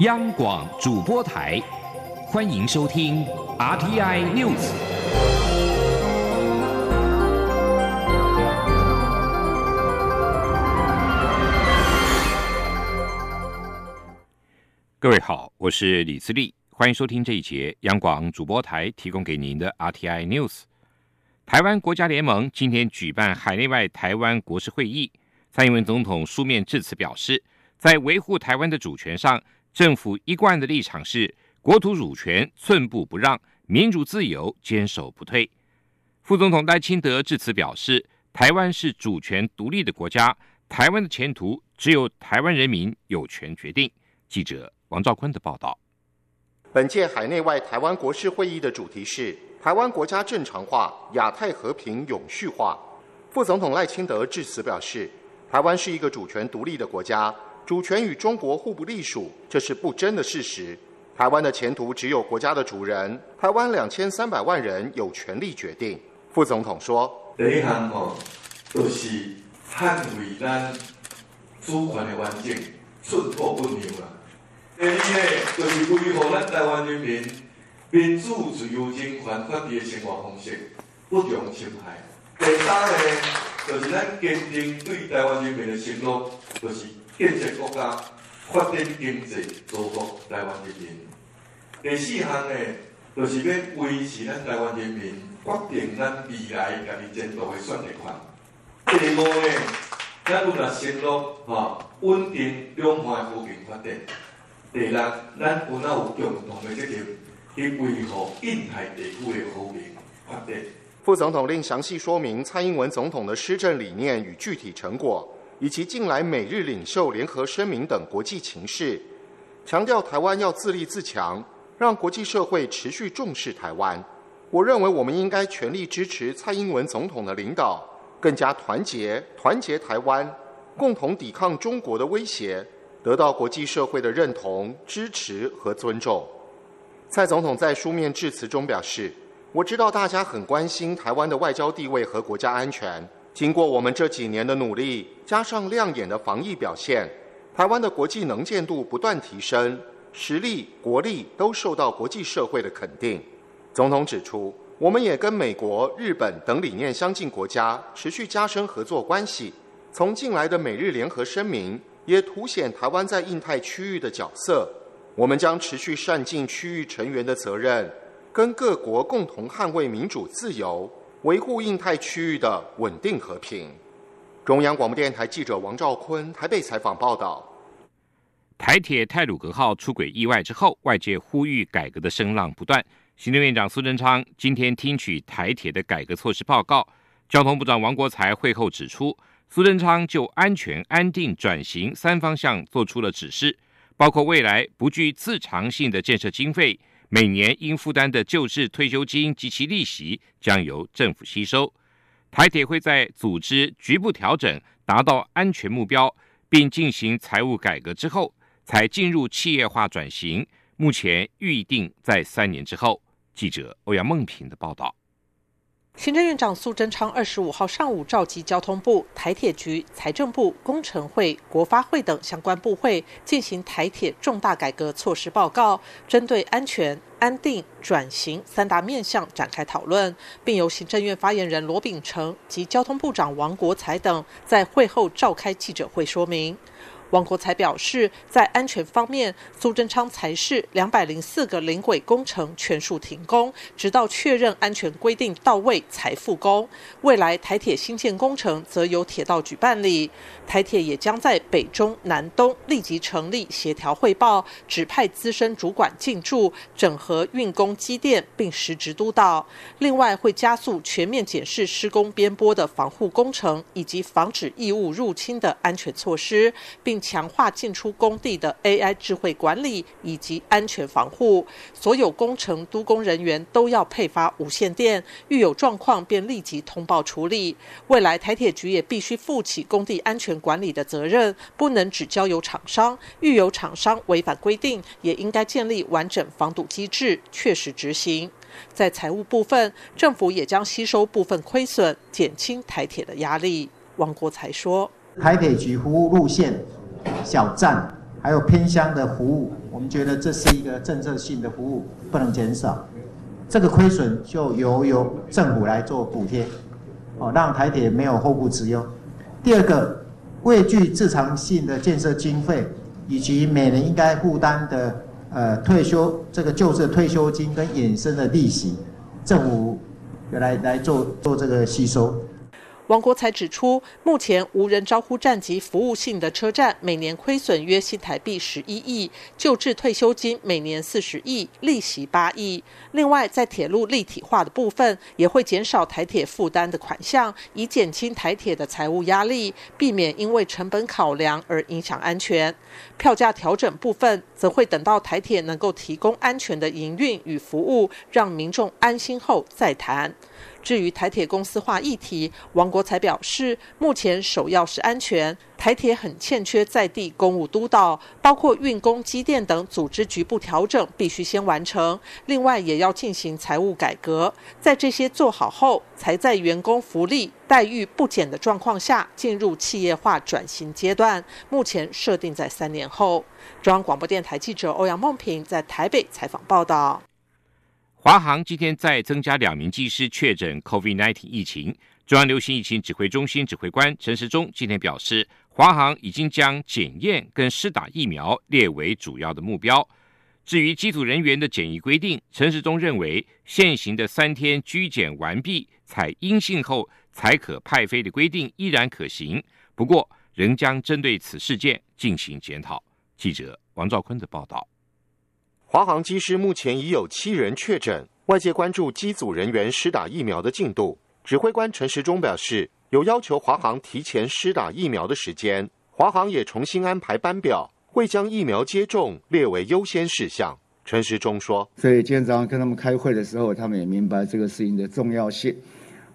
央广主播台，欢迎收听 RTI News。各位好，我是李自立，欢迎收听这一节央广主播台提供给您的 RTI News。台湾国家联盟今天举办海内外台湾国事会议，蔡英文总统书面致辞表示，在维护台湾的主权上。政府一贯的立场是国土主权寸步不让，民主自由坚守不退。副总统赖清德致辞表示，台湾是主权独立的国家，台湾的前途只有台湾人民有权决定。记者王兆坤的报道。本届海内外台湾国事会议的主题是台湾国家正常化、亚太和平永续化。副总统赖清德致辞表示，台湾是一个主权独立的国家。主权与中国互不隶属，这是不争的事实。台湾的前途只有国家的主人，台湾两千三百万人有权利决定。副总统说：“第一项吼，就是捍卫咱主权的完整，寸土不让啦。第二呢，就是维护咱台湾人民民主、自由、人权、法治的生活方式，不容侵害。第三呢，就是咱坚定对台湾人民的承诺，就是。”建设国家、发展经济、造福台湾人民。第四项呢，就是要维持咱台湾人民决定咱未来家己前途的选择权。第五呢，咱有若承诺吼稳定两岸和平发展。第六，咱有哪有共同的责任去维护印太地区的和平发展。副总统令详细说明蔡英文总统的施政理念与具体成果。以及近来美日领袖联合声明等国际情势，强调台湾要自立自强，让国际社会持续重视台湾。我认为我们应该全力支持蔡英文总统的领导，更加团结，团结台湾，共同抵抗中国的威胁，得到国际社会的认同、支持和尊重。蔡总统在书面致辞中表示：“我知道大家很关心台湾的外交地位和国家安全。”经过我们这几年的努力，加上亮眼的防疫表现，台湾的国际能见度不断提升，实力、国力都受到国际社会的肯定。总统指出，我们也跟美国、日本等理念相近国家持续加深合作关系。从近来的美日联合声明，也凸显台湾在印太区域的角色。我们将持续善尽区域成员的责任，跟各国共同捍卫民主自由。维护印太区域的稳定和平。中央广播电台记者王兆坤台北采访报道：台铁泰鲁格号出轨意外之后，外界呼吁改革的声浪不断。行政院长苏贞昌今天听取台铁的改革措施报告，交通部长王国才会后指出，苏贞昌就安全、安定、转型三方向做出了指示，包括未来不具自偿性的建设经费。每年应负担的旧制退休金及其利息将由政府吸收。台铁会在组织局部调整，达到安全目标，并进行财务改革之后，才进入企业化转型。目前预定在三年之后。记者欧阳梦平的报道。行政院长苏贞昌二十五号上午召集交通部、台铁局、财政部、工程会、国发会等相关部会，进行台铁重大改革措施报告，针对安全、安定、转型三大面向展开讨论，并由行政院发言人罗秉成及交通部长王国才等在会后召开记者会说明。王国才表示，在安全方面，苏贞昌才是两百零四个临轨工程全数停工，直到确认安全规定到位才复工。未来台铁新建工程则由铁道局办理，台铁也将在北中南东立即成立协调汇报，指派资深主管进驻，整合运工机电，并实质督导。另外，会加速全面检视施工边坡的防护工程以及防止异物入侵的安全措施，并。强化进出工地的 AI 智慧管理以及安全防护，所有工程督工人员都要配发无线电，遇有状况便立即通报处理。未来台铁局也必须负起工地安全管理的责任，不能只交由厂商，遇有厂商违反规定，也应该建立完整防堵机制，确实执行。在财务部分，政府也将吸收部分亏损，减轻台铁的压力。王国才说：“台铁局服务路线。”小站还有偏乡的服务，我们觉得这是一个政策性的服务，不能减少。这个亏损就由由政府来做补贴，哦，让台铁没有后顾之忧。第二个，畏惧自偿性的建设经费，以及每年应该负担的呃退休这个旧制退休金跟衍生的利息，政府来来做做这个吸收。王国才指出，目前无人招呼站及服务性的车站每年亏损约新台币十一亿，救治退休金每年四十亿，利息八亿。另外，在铁路立体化的部分，也会减少台铁负担的款项，以减轻台铁的财务压力，避免因为成本考量而影响安全。票价调整部分，则会等到台铁能够提供安全的营运与服务，让民众安心后再谈。至于台铁公司化议题，王国才表示，目前首要是安全。台铁很欠缺在地公务督导，包括运工、机电等组织局部调整，必须先完成。另外，也要进行财务改革，在这些做好后，才在员工福利待遇不减的状况下，进入企业化转型阶段。目前设定在三年后。中央广播电台记者欧阳梦平在台北采访报道。华航今天再增加两名技师确诊 COVID-19 疫情。中央流行疫情指挥中心指挥官陈时中今天表示，华航已经将检验跟施打疫苗列为主要的目标。至于机组人员的检疫规定，陈时中认为现行的三天居检完毕、采阴性后才可派飞的规定依然可行，不过仍将针对此事件进行检讨。记者王兆坤的报道。华航机师目前已有七人确诊，外界关注机组人员施打疫苗的进度。指挥官陈时中表示，有要求华航提前施打疫苗的时间，华航也重新安排班表，会将疫苗接种列为优先事项。陈时中说：“所以今天早上跟他们开会的时候，他们也明白这个事情的重要性。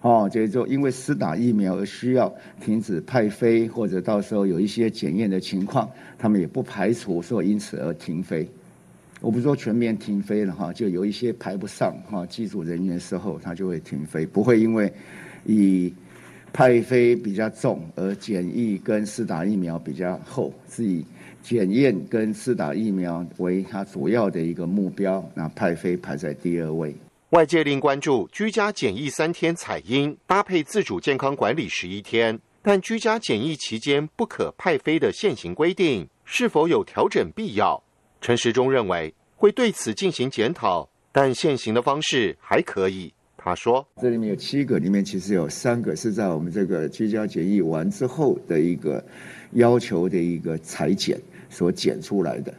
哦，就是说，因为施打疫苗而需要停止派飞，或者到时候有一些检验的情况，他们也不排除说因此而停飞。”我不是说全面停飞了哈，就有一些排不上哈，机组人员时候他就会停飞，不会因为以派飞比较重而检疫跟施打疫苗比较厚，是以检验跟施打疫苗为他主要的一个目标，那派飞排在第二位。外界另关注居家检疫三天采阴搭配自主健康管理十一天，但居家检疫期间不可派飞的现行规定是否有调整必要？陈时中认为会对此进行检讨，但现行的方式还可以。他说：“这里面有七个，里面其实有三个是在我们这个居家检疫完之后的一个要求的一个裁剪所剪出来的。”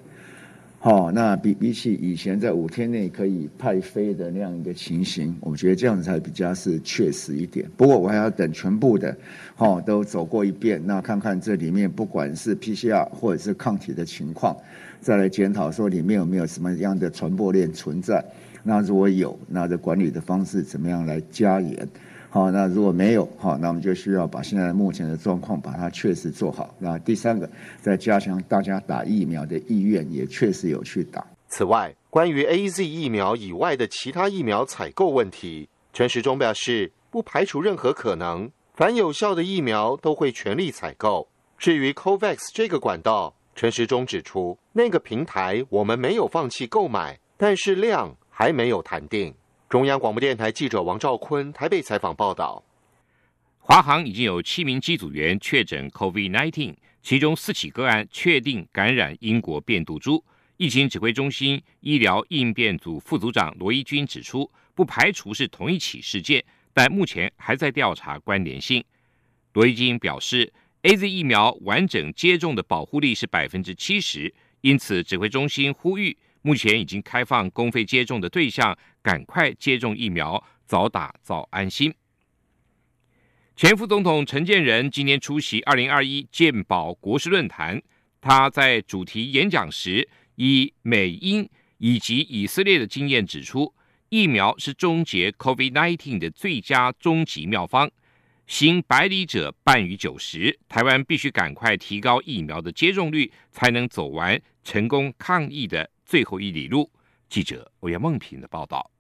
好，那比比起以前在五天内可以派飞的那样一个情形，我觉得这样子才比较是确实一点。不过我还要等全部的，好都走过一遍，那看看这里面不管是 PCR 或者是抗体的情况，再来检讨说里面有没有什么样的传播链存在。那如果有，那这管理的方式怎么样来加严？好，那如果没有，好，那我们就需要把现在目前的状况把它确实做好。那第三个，再加强大家打疫苗的意愿，也确实有去打。此外，关于 A Z 疫苗以外的其他疫苗采购问题，陈时中表示，不排除任何可能，凡有效的疫苗都会全力采购。至于 COVAX 这个管道，陈时中指出，那个平台我们没有放弃购买，但是量还没有谈定。中央广播电台记者王兆坤台北采访报道：华航已经有七名机组员确诊 COVID-19，其中四起个案确定感染英国变毒株。疫情指挥中心医疗应变组副组长罗一军指出，不排除是同一起事件，但目前还在调查关联性。罗一军表示，A Z 疫苗完整接种的保护力是百分之七十，因此指挥中心呼吁。目前已经开放公费接种的对象，赶快接种疫苗，早打早安心。前副总统陈建仁今天出席二零二一健保国事论坛，他在主题演讲时，以美英以及以色列的经验指出，疫苗是终结 COVID-19 的最佳终极妙方。行百里者半于九十，台湾必须赶快提高疫苗的接种率，才能走完成功抗疫的。最后一里路，记者欧阳梦平的报道。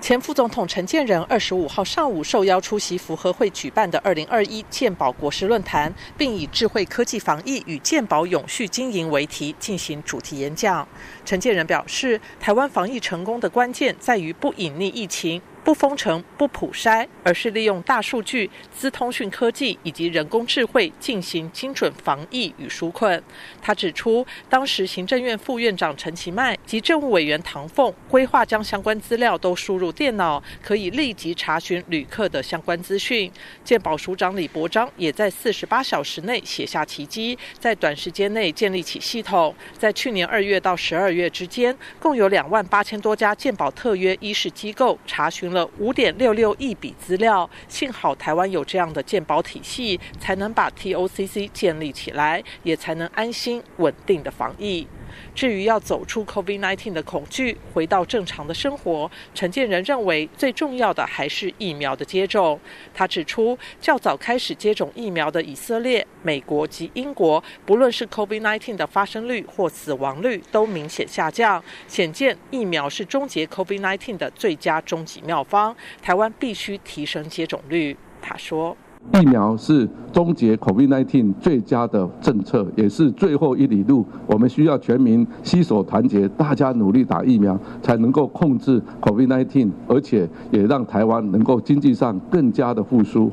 前副总统陈建仁二十五号上午受邀出席福和会举办的二零二一健保国师论坛，并以“智慧科技防疫与健保永续经营”为题进行主题演讲。陈建仁表示，台湾防疫成功的关键在于不隐匿疫情。不封城、不普筛，而是利用大数据、资通讯科技以及人工智慧进行精准防疫与纾困。他指出，当时行政院副院长陈其迈及政务委员唐凤规划将相关资料都输入电脑，可以立即查询旅客的相关资讯。健保署长李博章也在四十八小时内写下奇迹，在短时间内建立起系统。在去年二月到十二月之间，共有两万八千多家健保特约医师机构查询了。五点六六亿笔资料，幸好台湾有这样的鉴保体系，才能把 TOCC 建立起来，也才能安心稳定的防疫。至于要走出 COVID-19 的恐惧，回到正常的生活，陈建仁认为最重要的还是疫苗的接种。他指出，较早开始接种疫苗的以色列、美国及英国，不论是 COVID-19 的发生率或死亡率都明显下降，显见疫苗是终结 COVID-19 的最佳终极妙方。台湾必须提升接种率，他说。疫苗是终结 COVID-19 最佳的政策，也是最后一里路。我们需要全民携手团结，大家努力打疫苗，才能够控制 COVID-19，而且也让台湾能够经济上更加的复苏。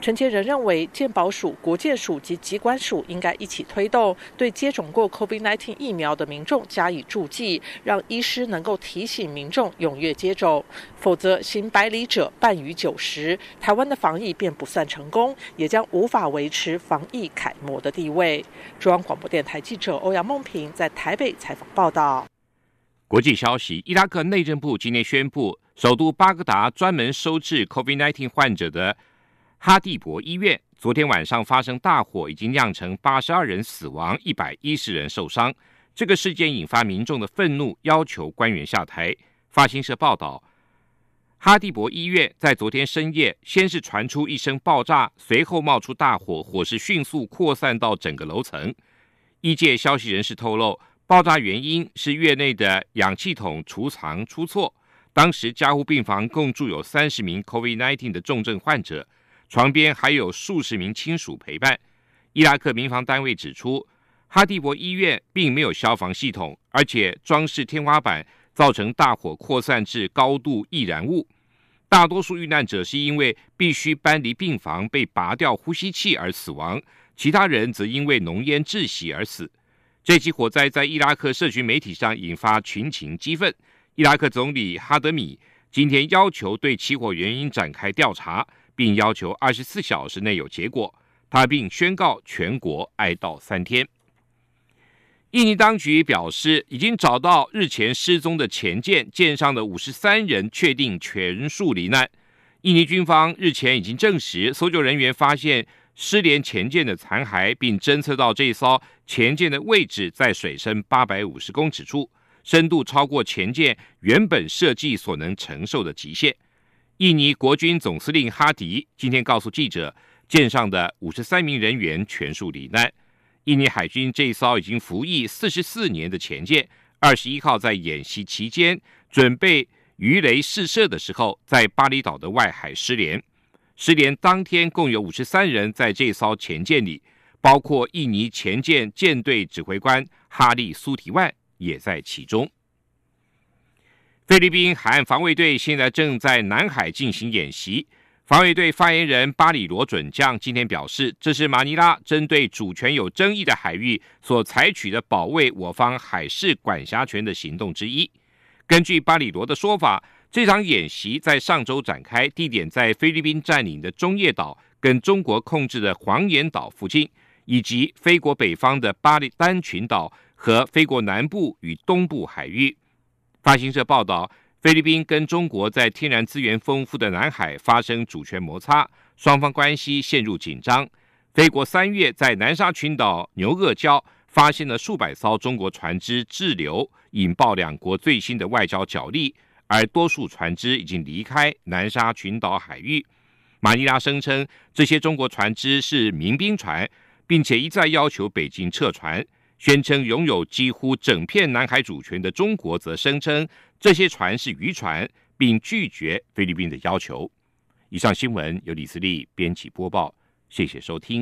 陈杰仁认为，健保署、国健署及疾管署应该一起推动，对接种过 COVID-19 疫苗的民众加以注记，让医师能够提醒民众踊跃接种。否则，行百里者半于九十，台湾的防疫便不算成功，也将无法维持防疫楷模的地位。中央广播电台记者欧阳梦平在台北采访报道。国际消息：伊拉克内政部今天宣布，首都巴格达专门收治 COVID-19 患者的。哈蒂博医院昨天晚上发生大火，已经酿成八十二人死亡，一百一十人受伤。这个事件引发民众的愤怒，要求官员下台。发新社报道，哈蒂博医院在昨天深夜先是传出一声爆炸，随后冒出大火，火势迅速扩散到整个楼层。医界消息人士透露，爆炸原因是院内的氧气筒储藏出错。当时加护病房共住有三十名 COVID-19 的重症患者。床边还有数十名亲属陪伴。伊拉克民防单位指出，哈蒂博医院并没有消防系统，而且装饰天花板造成大火扩散至高度易燃物。大多数遇难者是因为必须搬离病房被拔掉呼吸器而死亡，其他人则因为浓烟窒息而死。这起火灾在伊拉克社群媒体上引发群情激愤。伊拉克总理哈德米今天要求对起火原因展开调查。并要求二十四小时内有结果。他并宣告全国哀悼三天。印尼当局表示，已经找到日前失踪的前舰，舰上的五十三人确定全数罹难。印尼军方日前已经证实，搜救人员发现失联前舰的残骸，并侦测到这艘前舰的位置在水深八百五十公尺处，深度超过前舰原本设计所能承受的极限。印尼国军总司令哈迪今天告诉记者，舰上的五十三名人员全数罹难。印尼海军这一艘已经服役四十四年的前舰，二十一号在演习期间准备鱼雷试射的时候，在巴厘岛的外海失联。失联当天，共有五十三人在这艘前舰里，包括印尼前舰舰队指挥官哈利苏提万也在其中。菲律宾海岸防卫队现在正在南海进行演习。防卫队发言人巴里罗准将今天表示，这是马尼拉针对主权有争议的海域所采取的保卫我方海事管辖权的行动之一。根据巴里罗的说法，这场演习在上周展开，地点在菲律宾占领的中业岛跟中国控制的黄岩岛附近，以及菲国北方的巴里丹群岛和菲国南部与东部海域。发行社报道，菲律宾跟中国在天然资源丰富的南海发生主权摩擦，双方关系陷入紧张。菲国三月在南沙群岛牛轭礁发现了数百艘中国船只滞留，引爆两国最新的外交角力，而多数船只已经离开南沙群岛海域。马尼拉声称这些中国船只是民兵船，并且一再要求北京撤船。宣称拥有几乎整片南海主权的中国，则声称这些船是渔船，并拒绝菲律宾的要求。以上新闻由李思利编辑播报，谢谢收听。